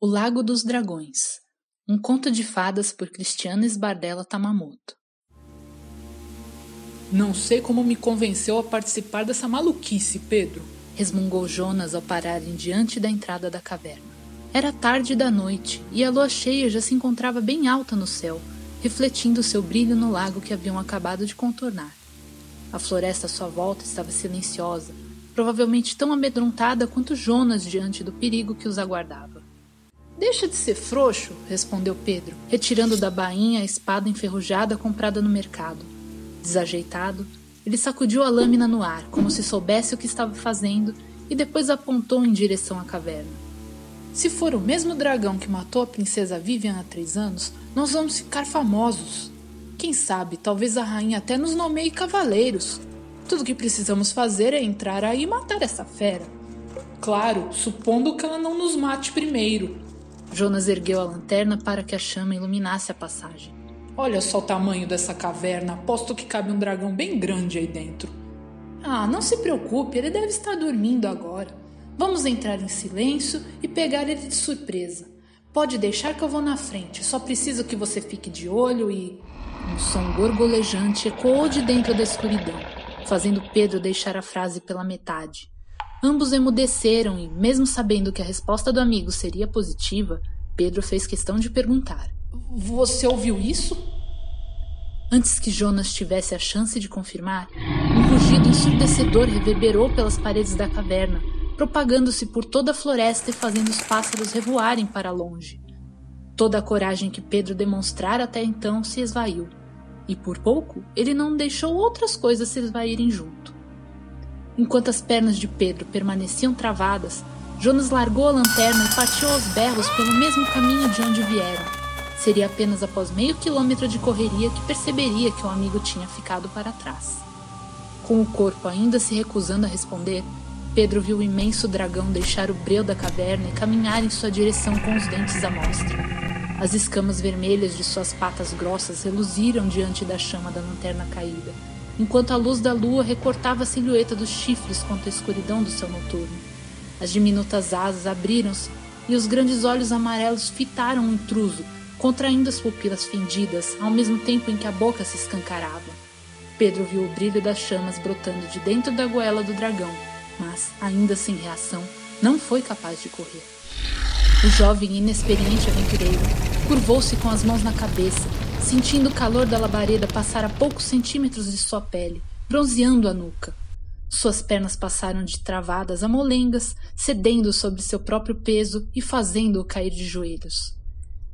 O Lago dos Dragões Um conto de fadas por Cristiana Esbardella Tamamoto Não sei como me convenceu a participar dessa maluquice, Pedro. Resmungou Jonas ao pararem diante da entrada da caverna. Era tarde da noite e a lua cheia já se encontrava bem alta no céu, refletindo seu brilho no lago que haviam acabado de contornar. A floresta à sua volta estava silenciosa, provavelmente tão amedrontada quanto Jonas diante do perigo que os aguardava. Deixa de ser frouxo, respondeu Pedro, retirando da bainha a espada enferrujada comprada no mercado. Desajeitado, ele sacudiu a lâmina no ar, como se soubesse o que estava fazendo, e depois apontou em direção à caverna. Se for o mesmo dragão que matou a princesa Vivian há três anos, nós vamos ficar famosos. Quem sabe, talvez a rainha até nos nomeie cavaleiros. Tudo que precisamos fazer é entrar aí e matar essa fera. Claro, supondo que ela não nos mate primeiro, Jonas ergueu a lanterna para que a chama iluminasse a passagem. Olha só o tamanho dessa caverna. Aposto que cabe um dragão bem grande aí dentro. Ah, não se preocupe, ele deve estar dormindo agora. Vamos entrar em silêncio e pegar ele de surpresa. Pode deixar que eu vou na frente, só preciso que você fique de olho e. Um som gorgolejante ecoou de dentro da escuridão, fazendo Pedro deixar a frase pela metade. Ambos emudeceram e, mesmo sabendo que a resposta do amigo seria positiva, Pedro fez questão de perguntar: Você ouviu isso? Antes que Jonas tivesse a chance de confirmar, um rugido ensurdecedor reverberou pelas paredes da caverna, propagando-se por toda a floresta e fazendo os pássaros revoarem para longe. Toda a coragem que Pedro demonstrara até então se esvaiu, e por pouco ele não deixou outras coisas se esvaírem junto. Enquanto as pernas de Pedro permaneciam travadas, Jonas largou a lanterna e partiu aos berros pelo mesmo caminho de onde vieram. Seria apenas após meio quilômetro de correria que perceberia que o amigo tinha ficado para trás. Com o corpo ainda se recusando a responder, Pedro viu o imenso dragão deixar o breu da caverna e caminhar em sua direção com os dentes à mostra. As escamas vermelhas de suas patas grossas reluziram diante da chama da lanterna caída, enquanto a luz da lua recortava a silhueta dos chifres contra a escuridão do céu noturno. As diminutas asas abriram-se e os grandes olhos amarelos fitaram o intruso, contraindo as pupilas fendidas, ao mesmo tempo em que a boca se escancarava. Pedro viu o brilho das chamas brotando de dentro da goela do dragão, mas, ainda sem reação, não foi capaz de correr. O jovem e inexperiente aventureiro curvou-se com as mãos na cabeça sentindo o calor da labareda passar a poucos centímetros de sua pele, bronzeando a nuca. Suas pernas passaram de travadas a molengas, cedendo sobre seu próprio peso e fazendo-o cair de joelhos.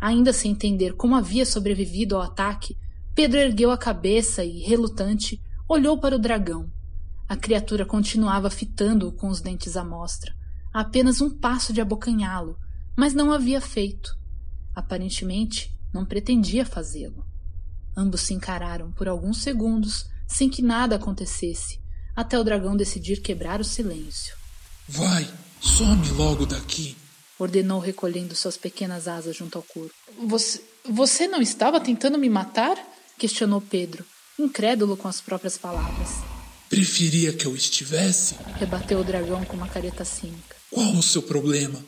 Ainda sem entender como havia sobrevivido ao ataque, Pedro ergueu a cabeça e, relutante, olhou para o dragão. A criatura continuava fitando-o com os dentes à mostra, a apenas um passo de abocanhá-lo, mas não havia feito. Aparentemente, não pretendia fazê-lo. Ambos se encararam por alguns segundos sem que nada acontecesse, até o dragão decidir quebrar o silêncio. Vai, some logo daqui, ordenou recolhendo suas pequenas asas junto ao corpo. Você, você não estava tentando me matar? questionou Pedro, incrédulo com as próprias palavras. Preferia que eu estivesse? rebateu o dragão com uma careta cínica. Qual o seu problema?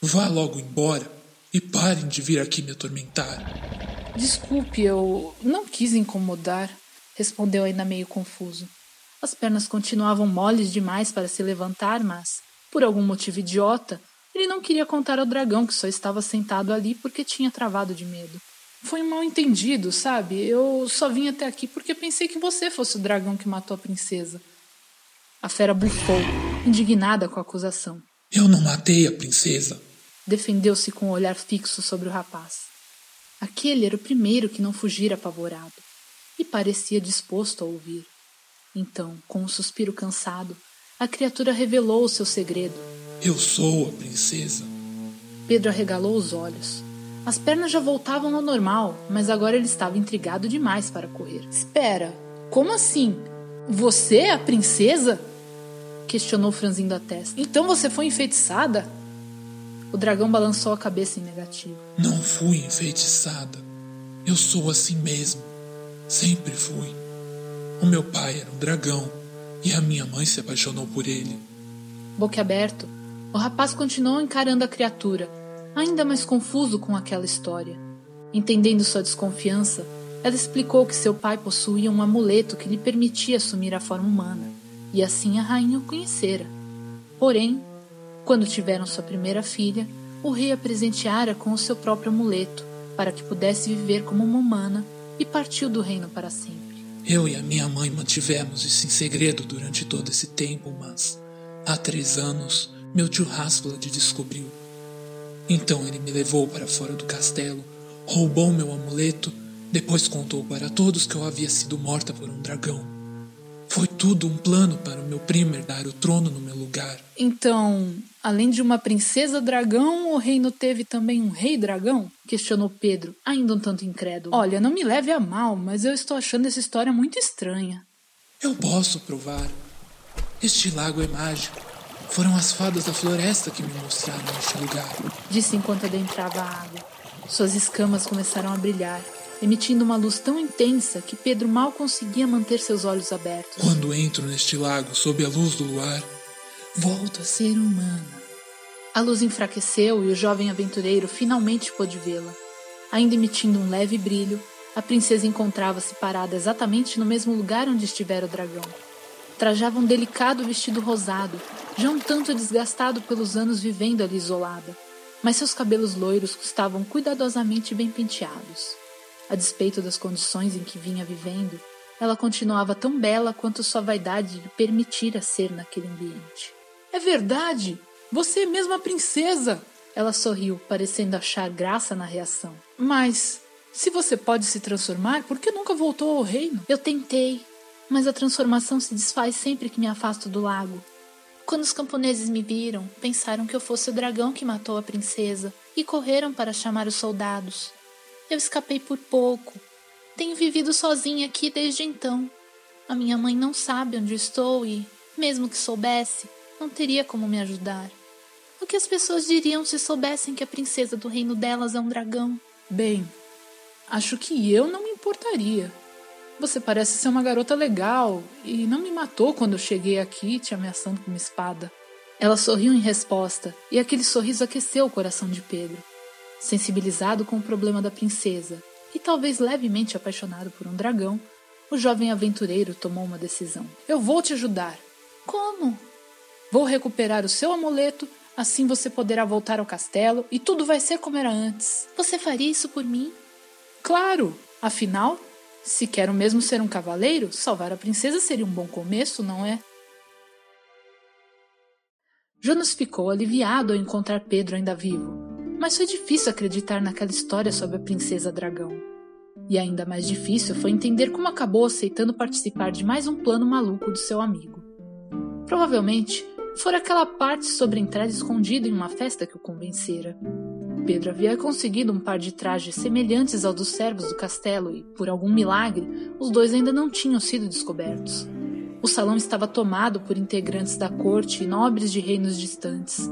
Vá logo embora. E parem de vir aqui me atormentar. Desculpe, eu não quis incomodar, respondeu ainda meio confuso. As pernas continuavam moles demais para se levantar, mas, por algum motivo idiota, ele não queria contar ao dragão que só estava sentado ali porque tinha travado de medo. Foi um mal entendido, sabe? Eu só vim até aqui porque pensei que você fosse o dragão que matou a princesa. A fera bufou, indignada com a acusação. Eu não matei a princesa. Defendeu-se com o um olhar fixo sobre o rapaz. Aquele era o primeiro que não fugira apavorado, e parecia disposto a ouvir. Então, com um suspiro cansado, a criatura revelou o seu segredo. Eu sou a princesa. Pedro arregalou os olhos. As pernas já voltavam ao normal, mas agora ele estava intrigado demais para correr. Espera, como assim? Você é a princesa? Questionou franzindo a testa. Então você foi enfeitiçada? O dragão balançou a cabeça em negativo. Não fui enfeitiçada. Eu sou assim mesmo. Sempre fui. O meu pai era um dragão e a minha mãe se apaixonou por ele. Boquiaberto, o rapaz continuou encarando a criatura, ainda mais confuso com aquela história. Entendendo sua desconfiança, ela explicou que seu pai possuía um amuleto que lhe permitia assumir a forma humana, e assim a rainha o conhecera. Porém, quando tiveram sua primeira filha, o rei a presenteara com o seu próprio amuleto, para que pudesse viver como uma humana, e partiu do reino para sempre. Eu e a minha mãe mantivemos isso em segredo durante todo esse tempo, mas há três anos meu tio Hasblad descobriu. Então ele me levou para fora do castelo, roubou meu amuleto, depois contou para todos que eu havia sido morta por um dragão. Foi tudo um plano para o meu primo herdar o trono no meu lugar. Então, além de uma princesa dragão, o reino teve também um rei dragão? Questionou Pedro, ainda um tanto incrédulo. Olha, não me leve a mal, mas eu estou achando essa história muito estranha. Eu posso provar. Este lago é mágico. Foram as fadas da floresta que me mostraram este lugar. Disse enquanto adentrava a água. Suas escamas começaram a brilhar emitindo uma luz tão intensa que Pedro mal conseguia manter seus olhos abertos. Quando entro neste lago sob a luz do luar, volto a ser humana. A luz enfraqueceu e o jovem aventureiro finalmente pôde vê-la. Ainda emitindo um leve brilho, a princesa encontrava-se parada exatamente no mesmo lugar onde estivera o dragão. Trajava um delicado vestido rosado, já um tanto desgastado pelos anos vivendo ali isolada, mas seus cabelos loiros estavam cuidadosamente bem penteados. A despeito das condições em que vinha vivendo, ela continuava tão bela quanto sua vaidade lhe permitira ser naquele ambiente. É verdade! Você é mesmo a princesa! Ela sorriu, parecendo achar graça na reação. Mas, se você pode se transformar, por que nunca voltou ao reino? Eu tentei, mas a transformação se desfaz sempre que me afasto do lago. Quando os camponeses me viram, pensaram que eu fosse o dragão que matou a princesa e correram para chamar os soldados. Eu escapei por pouco. Tenho vivido sozinha aqui desde então. A minha mãe não sabe onde estou e, mesmo que soubesse, não teria como me ajudar. O que as pessoas diriam se soubessem que a princesa do reino delas é um dragão? Bem, acho que eu não me importaria. Você parece ser uma garota legal e não me matou quando eu cheguei aqui te ameaçando com uma espada. Ela sorriu em resposta e aquele sorriso aqueceu o coração de Pedro sensibilizado com o problema da princesa e talvez levemente apaixonado por um dragão, o jovem aventureiro tomou uma decisão. Eu vou te ajudar. Como? Vou recuperar o seu amuleto, assim você poderá voltar ao castelo e tudo vai ser como era antes. Você faria isso por mim? Claro! Afinal, se quero mesmo ser um cavaleiro, salvar a princesa seria um bom começo, não é? Jonas ficou aliviado ao encontrar Pedro ainda vivo mas foi difícil acreditar naquela história sobre a princesa dragão. E ainda mais difícil foi entender como acabou aceitando participar de mais um plano maluco do seu amigo. Provavelmente fora aquela parte sobre entrar escondido em uma festa que o convencera. Pedro havia conseguido um par de trajes semelhantes ao dos servos do castelo e, por algum milagre, os dois ainda não tinham sido descobertos. O salão estava tomado por integrantes da corte e nobres de reinos distantes,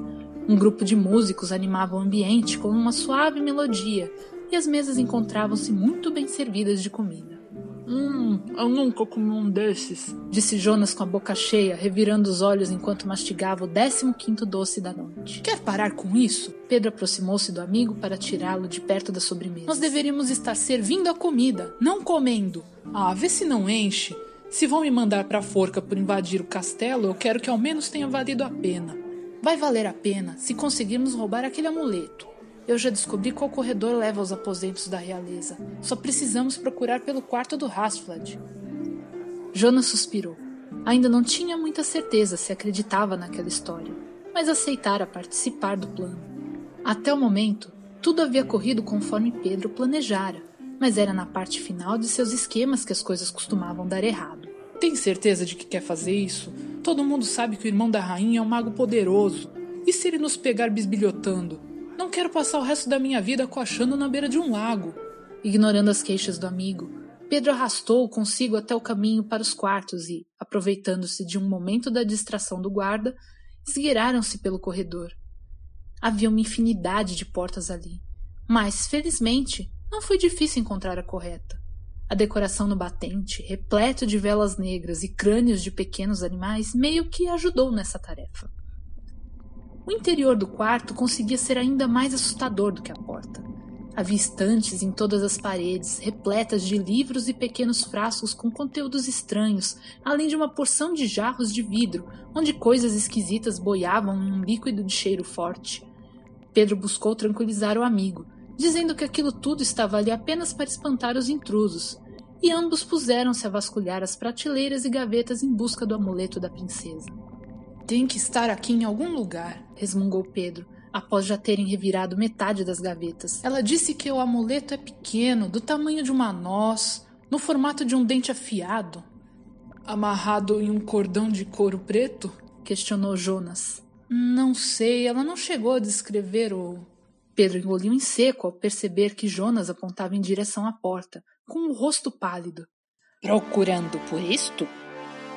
um grupo de músicos animava o ambiente com uma suave melodia e as mesas encontravam-se muito bem servidas de comida. Hum, eu nunca comi um desses, disse Jonas com a boca cheia, revirando os olhos enquanto mastigava o décimo quinto doce da noite. Quer parar com isso? Pedro aproximou-se do amigo para tirá-lo de perto da sobremesa. Nós deveríamos estar servindo a comida, não comendo. Ah, vê se não enche. Se vão me mandar para a forca por invadir o castelo, eu quero que ao menos tenha valido a pena. Vai valer a pena se conseguirmos roubar aquele amuleto. Eu já descobri qual corredor leva aos aposentos da realeza. Só precisamos procurar pelo quarto do Hasflad. Jonas suspirou. Ainda não tinha muita certeza se acreditava naquela história, mas aceitara participar do plano. Até o momento, tudo havia corrido conforme Pedro planejara, mas era na parte final de seus esquemas que as coisas costumavam dar errado. Tem certeza de que quer fazer isso? Todo mundo sabe que o irmão da rainha é um mago poderoso. E se ele nos pegar bisbilhotando? Não quero passar o resto da minha vida coachando na beira de um lago. Ignorando as queixas do amigo, Pedro arrastou-o consigo até o caminho para os quartos e, aproveitando-se de um momento da distração do guarda, esgueiraram-se pelo corredor. Havia uma infinidade de portas ali, mas, felizmente, não foi difícil encontrar a correta. A decoração no batente, repleto de velas negras e crânios de pequenos animais, meio que ajudou nessa tarefa. O interior do quarto conseguia ser ainda mais assustador do que a porta. Havia estantes em todas as paredes, repletas de livros e pequenos frascos com conteúdos estranhos, além de uma porção de jarros de vidro, onde coisas esquisitas boiavam em um líquido de cheiro forte. Pedro buscou tranquilizar o amigo, dizendo que aquilo tudo estava ali apenas para espantar os intrusos, e ambos puseram-se a vasculhar as prateleiras e gavetas em busca do amuleto da princesa. Tem que estar aqui em algum lugar, resmungou Pedro, após já terem revirado metade das gavetas. Ela disse que o amuleto é pequeno, do tamanho de uma noz, no formato de um dente afiado. Amarrado em um cordão de couro preto? questionou Jonas. Não sei, ela não chegou a descrever o. Pedro engoliu em seco ao perceber que Jonas apontava em direção à porta, com o rosto pálido. Procurando por isto?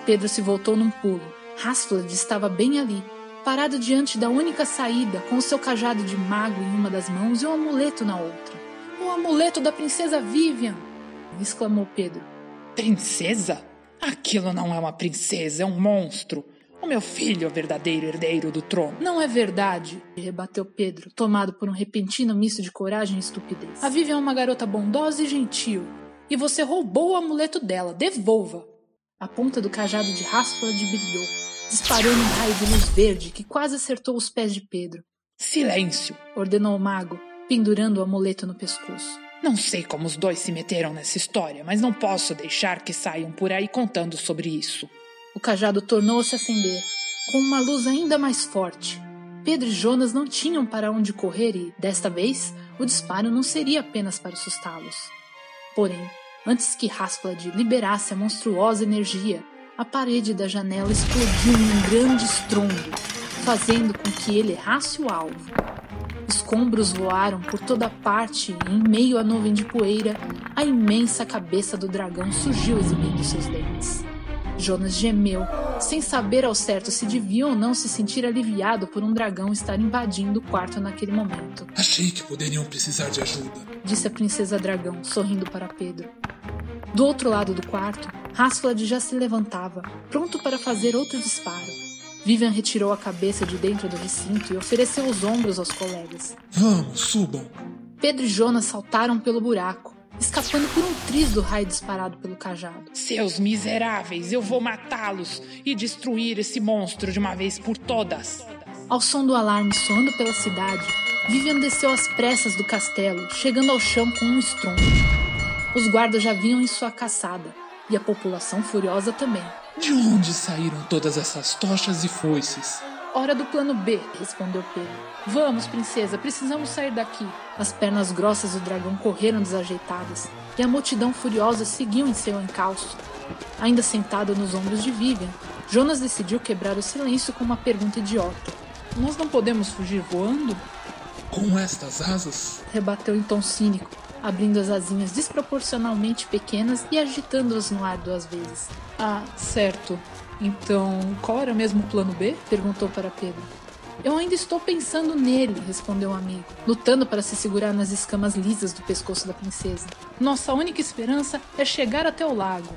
Pedro se voltou num pulo. Hasflad estava bem ali, parado diante da única saída, com o seu cajado de mago em uma das mãos e o um amuleto na outra. O amuleto da princesa Vivian! exclamou Pedro. Princesa? Aquilo não é uma princesa, é um monstro. O meu filho é o verdadeiro herdeiro do trono. Não é verdade, rebateu Pedro, tomado por um repentino misto de coragem e estupidez. A Vivian é uma garota bondosa e gentil. E você roubou o amuleto dela. Devolva! A ponta do cajado de Rasfala brilhou, disparando um raio de luz verde que quase acertou os pés de Pedro. Silêncio! ordenou o mago, pendurando o amuleto no pescoço. Não sei como os dois se meteram nessa história, mas não posso deixar que saiam por aí contando sobre isso. O cajado tornou-se a acender, com uma luz ainda mais forte. Pedro e Jonas não tinham para onde correr e, desta vez, o disparo não seria apenas para assustá-los. Porém, antes que Rasplad liberasse a monstruosa energia, a parede da janela explodiu em um grande estrondo, fazendo com que ele errasse o alvo. Escombros voaram por toda parte e, em meio à nuvem de poeira, a imensa cabeça do dragão surgiu exibindo seus dentes. Jonas gemeu, sem saber ao certo se devia ou não se sentir aliviado por um dragão estar invadindo o quarto naquele momento. Achei que poderiam precisar de ajuda, disse a princesa dragão, sorrindo para Pedro. Do outro lado do quarto, Hasflad já se levantava, pronto para fazer outro disparo. Vivian retirou a cabeça de dentro do recinto e ofereceu os ombros aos colegas. Vamos, subam! Pedro e Jonas saltaram pelo buraco escapando por um triz do raio disparado pelo cajado. Seus miseráveis, eu vou matá-los e destruir esse monstro de uma vez por todas. Ao som do alarme soando pela cidade, Vivian desceu às pressas do castelo, chegando ao chão com um estrondo. Os guardas já vinham em sua caçada, e a população furiosa também. De onde saíram todas essas tochas e foices? Hora do plano B, respondeu Pedro. Vamos, princesa, precisamos sair daqui. As pernas grossas do dragão correram desajeitadas, e a multidão furiosa seguiu em seu encalço. Ainda sentado nos ombros de Vivian, Jonas decidiu quebrar o silêncio com uma pergunta idiota. Nós não podemos fugir voando? Com estas asas? Rebateu em tom cínico, abrindo as asinhas desproporcionalmente pequenas e agitando-as no ar duas vezes. Ah, certo. Então, qual era mesmo o plano B? perguntou para Pedro. Eu ainda estou pensando nele, respondeu o amigo, lutando para se segurar nas escamas lisas do pescoço da princesa. Nossa única esperança é chegar até o lago.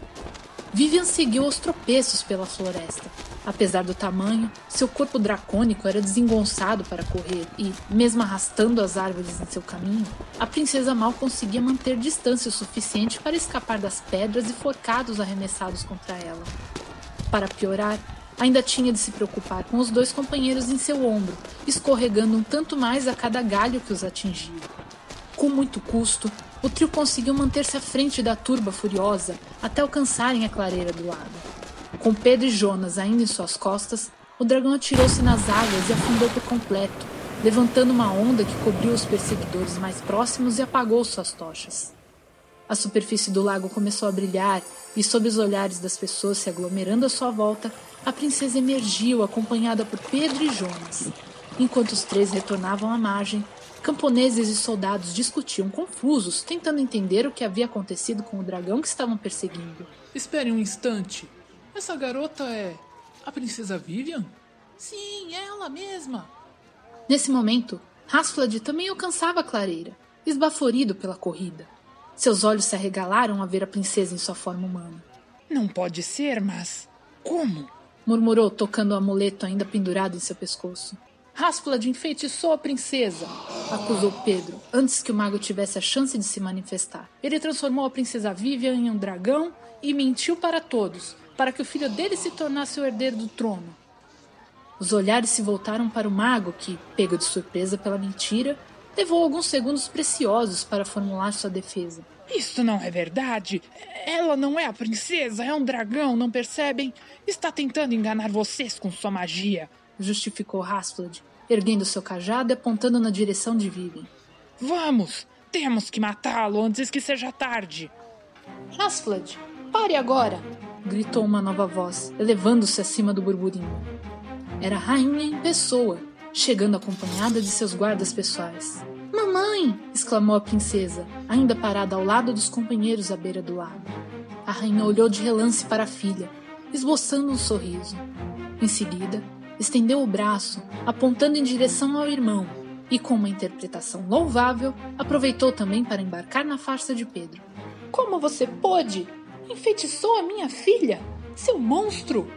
Vivian seguiu aos tropeços pela floresta. Apesar do tamanho, seu corpo dracônico era desengonçado para correr e, mesmo arrastando as árvores em seu caminho, a princesa mal conseguia manter distância o suficiente para escapar das pedras e forcados arremessados contra ela. Para piorar, ainda tinha de se preocupar com os dois companheiros em seu ombro, escorregando um tanto mais a cada galho que os atingia. Com muito custo, o trio conseguiu manter-se à frente da turba furiosa até alcançarem a clareira do lago. Com Pedro e Jonas ainda em suas costas, o dragão atirou-se nas águas e afundou por completo, levantando uma onda que cobriu os perseguidores mais próximos e apagou suas tochas. A superfície do lago começou a brilhar e, sob os olhares das pessoas se aglomerando à sua volta, a princesa emergiu acompanhada por Pedro e Jonas. Enquanto os três retornavam à margem, camponeses e soldados discutiam confusos, tentando entender o que havia acontecido com o dragão que estavam perseguindo. Espere um instante. Essa garota é. a princesa Vivian? Sim, é ela mesma. Nesse momento, Hasflad também alcançava a clareira, esbaforido pela corrida. Seus olhos se arregalaram a ver a princesa em sua forma humana. Não pode ser, mas. Como? murmurou, tocando o amuleto ainda pendurado em seu pescoço. Rasplad enfeitiçou a princesa, acusou Pedro, antes que o mago tivesse a chance de se manifestar. Ele transformou a princesa Vivian em um dragão e mentiu para todos, para que o filho dele se tornasse o herdeiro do trono. Os olhares se voltaram para o mago, que, pego de surpresa pela mentira, levou alguns segundos preciosos para formular sua defesa. Isso não é verdade. Ela não é a princesa, é um dragão, não percebem? Está tentando enganar vocês com sua magia justificou Rasplad, erguendo seu cajado e apontando na direção de Vivian. Vamos! Temos que matá-lo antes que seja tarde! Rasplad, pare agora! gritou uma nova voz, elevando-se acima do burburinho. Era a rainha em pessoa, chegando acompanhada de seus guardas pessoais. Mamãe! exclamou a princesa, ainda parada ao lado dos companheiros à beira do lago. A rainha olhou de relance para a filha, esboçando um sorriso. Em seguida, estendeu o braço, apontando em direção ao irmão, e com uma interpretação louvável, aproveitou também para embarcar na farsa de Pedro. Como você pôde? Enfeitiçou a minha filha? Seu monstro!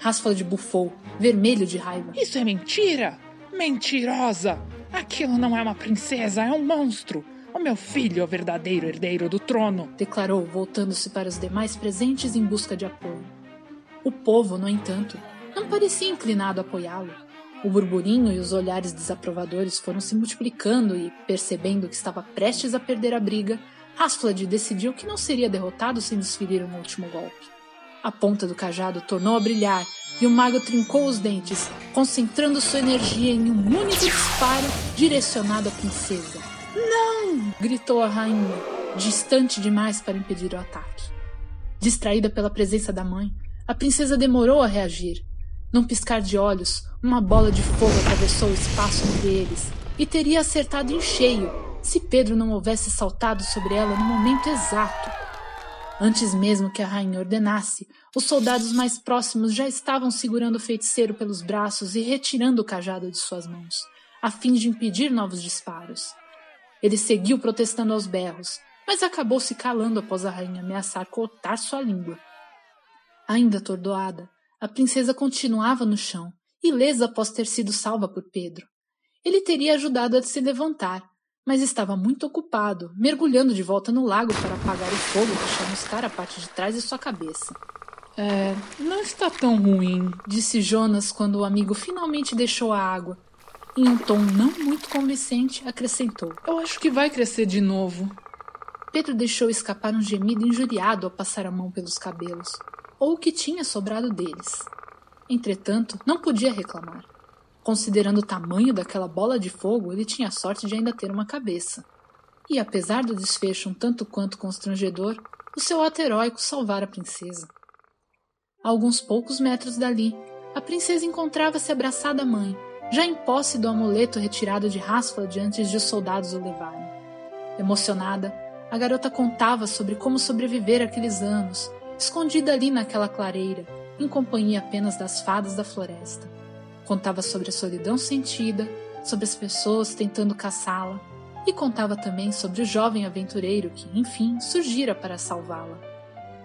Rasfald bufou, vermelho de raiva. Isso é mentira! Mentirosa! Aquilo não é uma princesa, é um monstro! O meu filho é o verdadeiro herdeiro do trono! Declarou, voltando-se para os demais presentes em busca de apoio. O povo, no entanto, não parecia inclinado a apoiá-lo. O burburinho e os olhares desaprovadores foram se multiplicando e, percebendo que estava prestes a perder a briga, Hasflad decidiu que não seria derrotado sem desferir um último golpe. A ponta do cajado tornou a brilhar e o mago trincou os dentes, concentrando sua energia em um único disparo direcionado à princesa. Não! gritou a rainha, distante demais para impedir o ataque. Distraída pela presença da mãe, a princesa demorou a reagir, num piscar de olhos, uma bola de fogo atravessou o espaço entre eles e teria acertado em cheio se Pedro não houvesse saltado sobre ela no momento exato. Antes mesmo que a rainha ordenasse, os soldados mais próximos já estavam segurando o feiticeiro pelos braços e retirando o cajado de suas mãos, a fim de impedir novos disparos. Ele seguiu protestando aos berros, mas acabou se calando após a rainha ameaçar cortar sua língua. Ainda atordoada, a princesa continuava no chão, ilesa após ter sido salva por Pedro. Ele teria ajudado a se levantar, mas estava muito ocupado, mergulhando de volta no lago para apagar o fogo que chamuscara a parte de trás de sua cabeça. É, não está tão ruim, disse Jonas quando o amigo finalmente deixou a água. Em um tom não muito convincente, acrescentou: Eu acho que vai crescer de novo. Pedro deixou escapar um gemido injuriado ao passar a mão pelos cabelos ou o que tinha sobrado deles. Entretanto, não podia reclamar. Considerando o tamanho daquela bola de fogo, ele tinha sorte de ainda ter uma cabeça. E apesar do desfecho um tanto quanto constrangedor, o seu ato heróico salvara a princesa. A alguns poucos metros dali, a princesa encontrava-se abraçada à mãe, já em posse do amuleto retirado de Rasfald antes de os soldados o levarem. Emocionada, a garota contava sobre como sobreviver aqueles anos escondida ali naquela clareira, em companhia apenas das fadas da floresta. Contava sobre a solidão sentida, sobre as pessoas tentando caçá-la, e contava também sobre o jovem aventureiro que, enfim, surgira para salvá-la.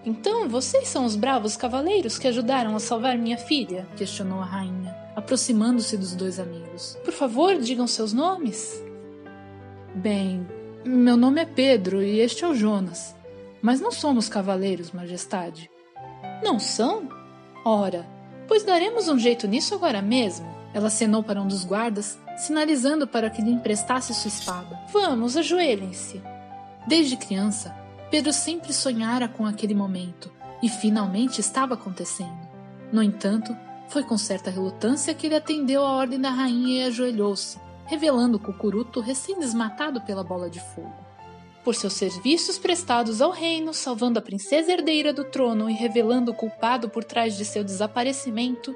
Então, vocês são os bravos cavaleiros que ajudaram a salvar minha filha? questionou a rainha, aproximando-se dos dois amigos. Por favor, digam seus nomes. Bem, meu nome é Pedro e este é o Jonas. Mas não somos cavaleiros, Majestade. Não são? Ora, pois daremos um jeito nisso agora mesmo. Ela acenou para um dos guardas, sinalizando para que lhe emprestasse sua espada. Vamos, ajoelhem-se. Desde criança, Pedro sempre sonhara com aquele momento, e finalmente estava acontecendo. No entanto, foi com certa relutância que ele atendeu a ordem da rainha e ajoelhou-se, revelando o cucuruto recém-desmatado pela bola de fogo por seus serviços prestados ao reino, salvando a princesa herdeira do trono e revelando o culpado por trás de seu desaparecimento,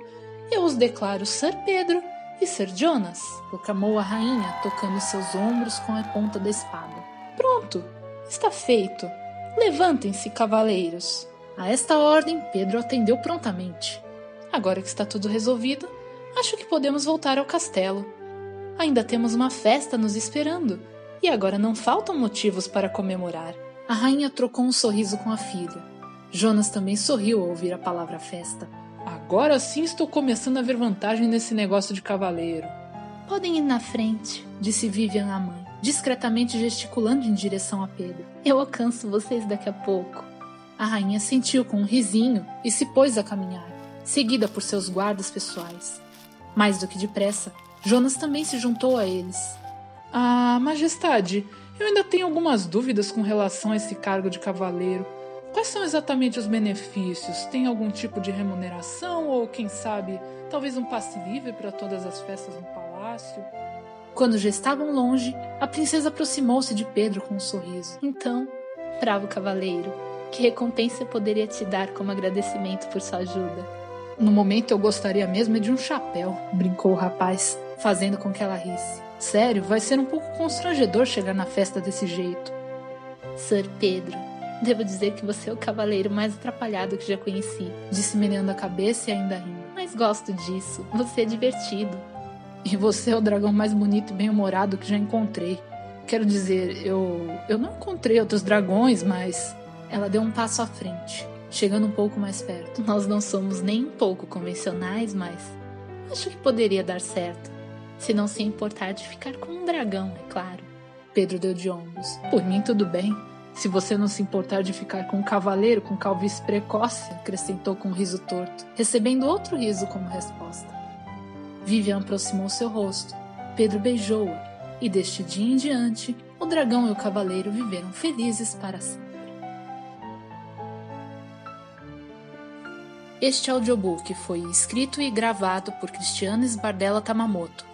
eu os declaro Sir Pedro e Sir Jonas, proclamou a rainha, tocando seus ombros com a ponta da espada. Pronto, está feito. Levantem-se, cavaleiros. A esta ordem, Pedro atendeu prontamente. Agora que está tudo resolvido, acho que podemos voltar ao castelo. Ainda temos uma festa nos esperando e agora não faltam motivos para comemorar. A rainha trocou um sorriso com a filha. Jonas também sorriu ao ouvir a palavra festa. Agora sim estou começando a ver vantagem nesse negócio de cavaleiro. Podem ir na frente, disse Vivian à mãe, discretamente gesticulando em direção a Pedro. Eu alcanço vocês daqui a pouco. A rainha sentiu com um risinho e se pôs a caminhar, seguida por seus guardas pessoais. Mais do que depressa, Jonas também se juntou a eles. Ah, majestade, eu ainda tenho algumas dúvidas com relação a esse cargo de cavaleiro. Quais são exatamente os benefícios? Tem algum tipo de remuneração ou, quem sabe, talvez um passe livre para todas as festas no palácio? Quando já estavam longe, a princesa aproximou-se de Pedro com um sorriso. Então, bravo cavaleiro, que recompensa poderia te dar como agradecimento por sua ajuda? No momento eu gostaria mesmo de um chapéu, brincou o rapaz, fazendo com que ela risse. Sério, vai ser um pouco constrangedor chegar na festa desse jeito. Sir Pedro, Devo dizer que você é o cavaleiro mais atrapalhado que já conheci, disse meneando a cabeça e ainda rindo. Mas gosto disso, você é divertido. E você é o dragão mais bonito e bem-humorado que já encontrei. Quero dizer, eu. Eu não encontrei outros dragões, mas. Ela deu um passo à frente, chegando um pouco mais perto. Nós não somos nem um pouco convencionais, mas. Acho que poderia dar certo. Se não se importar de ficar com um dragão, é claro. Pedro deu de ombros. Por mim, tudo bem. Se você não se importar de ficar com um cavaleiro com calvície precoce, acrescentou com um riso torto, recebendo outro riso como resposta. Vivian aproximou seu rosto. Pedro beijou-a, e deste dia em diante, o dragão e o cavaleiro viveram felizes para sempre. Este audiobook foi escrito e gravado por Cristiane Bardella Tamamoto